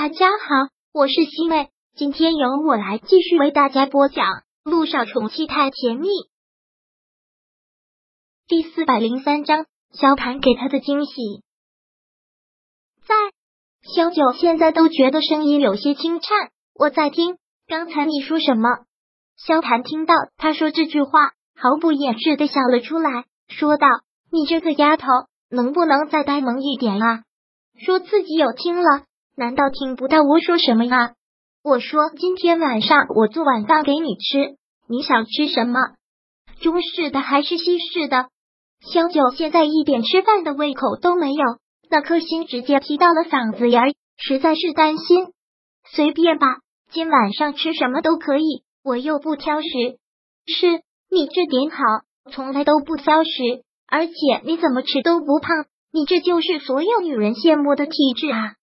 大家好，我是西妹，今天由我来继续为大家播讲《路上宠妻太甜蜜》第四百零三章。萧盘给他的惊喜，在萧九现在都觉得声音有些轻颤。我在听，刚才你说什么？萧盘听到他说这句话，毫不掩饰的笑了出来，说道：“你这个丫头，能不能再呆萌一点啊？说自己有听了。”难道听不到我说什么吗？我说今天晚上我做晚饭给你吃，你想吃什么？中式的还是西式的？萧九现在一点吃饭的胃口都没有，那颗心直接提到了嗓子眼儿，实在是担心。随便吧，今晚上吃什么都可以，我又不挑食。是你这点好，从来都不挑食，而且你怎么吃都不胖，你这就是所有女人羡慕的体质啊！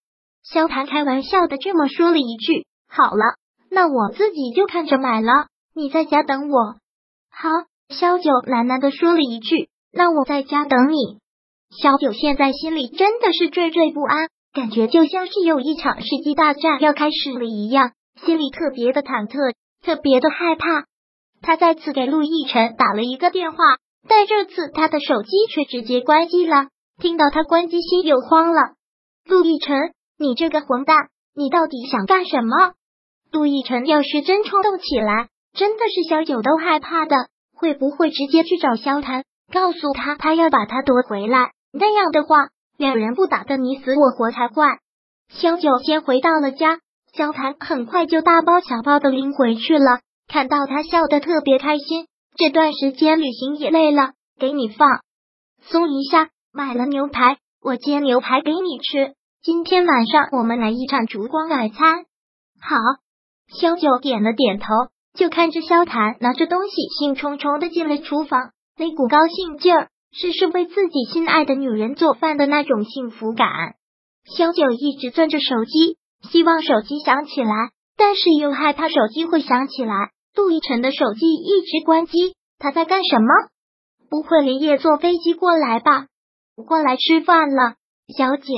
萧谭开玩笑的这么说了一句：“好了，那我自己就看着买了，你在家等我。”好，萧九喃喃的说了一句：“那我在家等你。”萧九现在心里真的是惴惴不安，感觉就像是有一场世纪大战要开始了一样，心里特别的忐忑，特别的害怕。他再次给陆亦辰打了一个电话，但这次他的手机却直接关机了。听到他关机，心又慌了。陆亦辰。你这个混蛋，你到底想干什么？陆亦辰要是真冲动起来，真的是小九都害怕的。会不会直接去找萧谭，告诉他他要把他夺回来？那样的话，两人不打个你死我活才怪。萧九先回到了家，萧谭很快就大包小包的拎回去了。看到他笑得特别开心，这段时间旅行也累了，给你放松一下。买了牛排，我煎牛排给你吃。今天晚上我们来一场烛光晚餐。好，萧九点了点头，就看着萧谭拿着东西，兴冲冲的进了厨房，那股高兴劲儿是是为自己心爱的女人做饭的那种幸福感。萧九一直攥着手机，希望手机响起来，但是又害怕手机会响起来。杜奕晨的手机一直关机，他在干什么？不会连夜坐飞机过来吧？过来吃饭了，小九。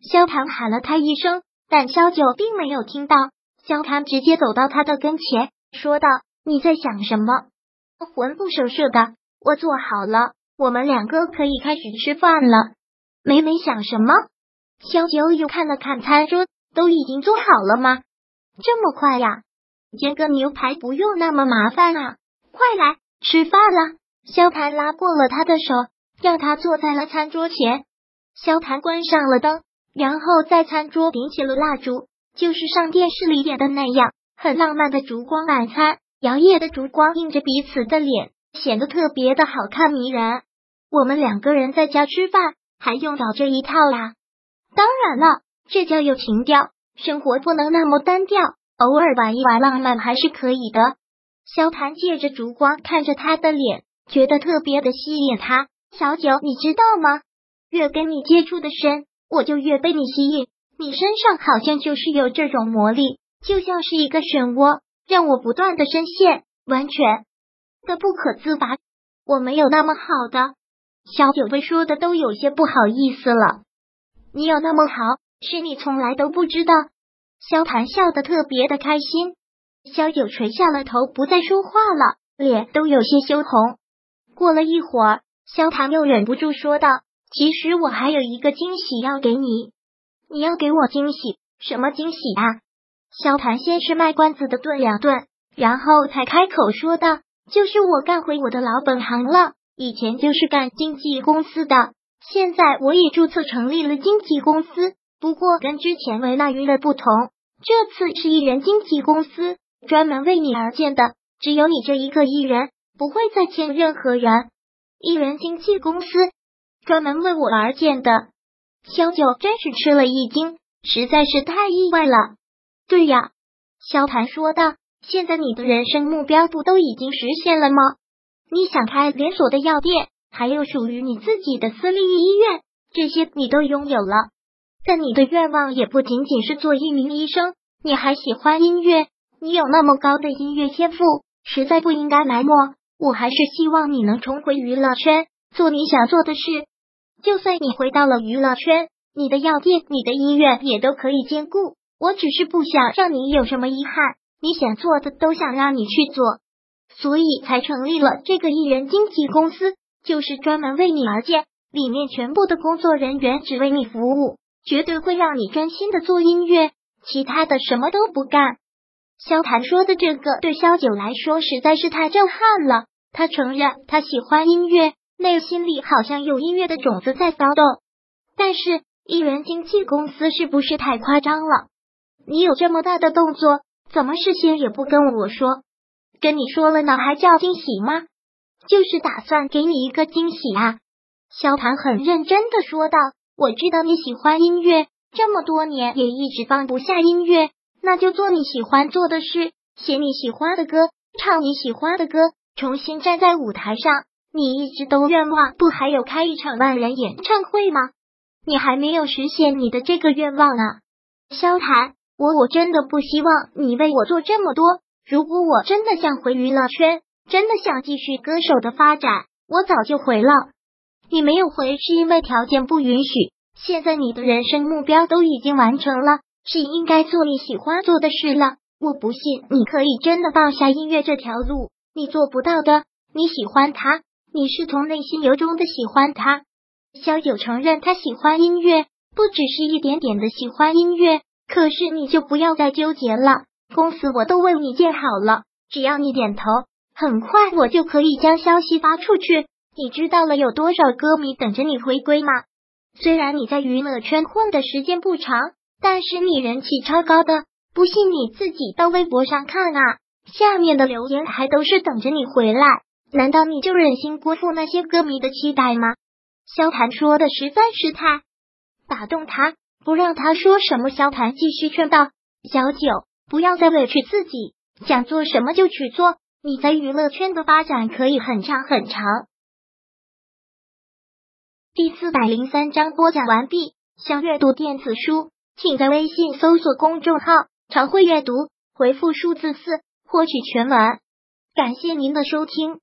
萧谭喊了他一声，但萧九并没有听到。萧谭直接走到他的跟前，说道：“你在想什么？”魂不守舍的，我做好了，我们两个可以开始吃饭了。美美想什么？萧九又看了看餐桌，都已经做好了吗？这么快呀？煎个牛排不用那么麻烦啊！快来吃饭了。萧谭拉过了他的手，让他坐在了餐桌前。萧谭关上了灯。然后在餐桌点起了蜡烛，就是上电视里演的那样，很浪漫的烛光晚餐。摇曳的烛光映着彼此的脸，显得特别的好看迷人。我们两个人在家吃饭，还用搞这一套啦？当然了，这叫有情调。生活不能那么单调，偶尔玩一玩浪漫还是可以的。萧谭借着烛光看着他的脸，觉得特别的吸引他。小九，你知道吗？越跟你接触的深。我就越被你吸引，你身上好像就是有这种魔力，就像是一个漩涡，让我不断的深陷，完全的不可自拔。我没有那么好的，小九被说的都有些不好意思了。你有那么好，是你从来都不知道。萧谭笑得特别的开心，萧九垂下了头，不再说话了，脸都有些羞红。过了一会儿，萧谭又忍不住说道。其实我还有一个惊喜要给你，你要给我惊喜？什么惊喜啊？萧谭先是卖关子的顿两顿，然后才开口说道：“就是我干回我的老本行了，以前就是干经纪公司的，现在我也注册成立了经纪公司，不过跟之前维纳娱乐不同，这次是艺人经纪公司，专门为你而建的，只有你这一个艺人，不会再签任何人。艺人经纪公司。”专门为我而建的，萧九真是吃了一惊，实在是太意外了。对呀，萧谭说道：“现在你的人生目标不都已经实现了吗？你想开连锁的药店，还有属于你自己的私立医院，这些你都拥有了。但你的愿望也不仅仅是做一名医生，你还喜欢音乐，你有那么高的音乐天赋，实在不应该埋没。我还是希望你能重回娱乐圈，做你想做的事。”就算你回到了娱乐圈，你的药店、你的医院也都可以兼顾。我只是不想让你有什么遗憾，你想做的都想让你去做，所以才成立了这个艺人经纪公司，就是专门为你而建，里面全部的工作人员只为你服务，绝对会让你专心的做音乐，其他的什么都不干。萧谭说的这个对萧九来说实在是太震撼了，他承认他喜欢音乐。内心里好像有音乐的种子在骚动，但是艺人经纪公司是不是太夸张了？你有这么大的动作，怎么事先也不跟我说？跟你说了呢，还叫惊喜吗？就是打算给你一个惊喜啊！萧谭很认真的说道：“我知道你喜欢音乐，这么多年也一直放不下音乐，那就做你喜欢做的事，写你喜欢的歌，唱你喜欢的歌，重新站在舞台上。”你一直都愿望不还有开一场万人演唱会吗？你还没有实现你的这个愿望啊，萧谈，我我真的不希望你为我做这么多。如果我真的想回娱乐圈，真的想继续歌手的发展，我早就回了。你没有回是因为条件不允许。现在你的人生目标都已经完成了，是应该做你喜欢做的事了。我不信你可以真的放下音乐这条路，你做不到的。你喜欢他。你是从内心由衷的喜欢他，萧九承认他喜欢音乐，不只是一点点的喜欢音乐。可是你就不要再纠结了，公司我都为你建好了，只要你点头，很快我就可以将消息发出去。你知道了有多少歌迷等着你回归吗？虽然你在娱乐圈混的时间不长，但是你人气超高的，不信你自己到微博上看啊，下面的留言还都是等着你回来。难道你就忍心辜负那些歌迷的期待吗？萧谭说的实在是太打动他，不让他说什么。萧谭继续劝道：“小九，不要再委屈自己，想做什么就去做。你在娱乐圈的发展可以很长很长。”第四百零三章播讲完毕。想阅读电子书，请在微信搜索公众号“常会阅读”，回复数字四获取全文。感谢您的收听。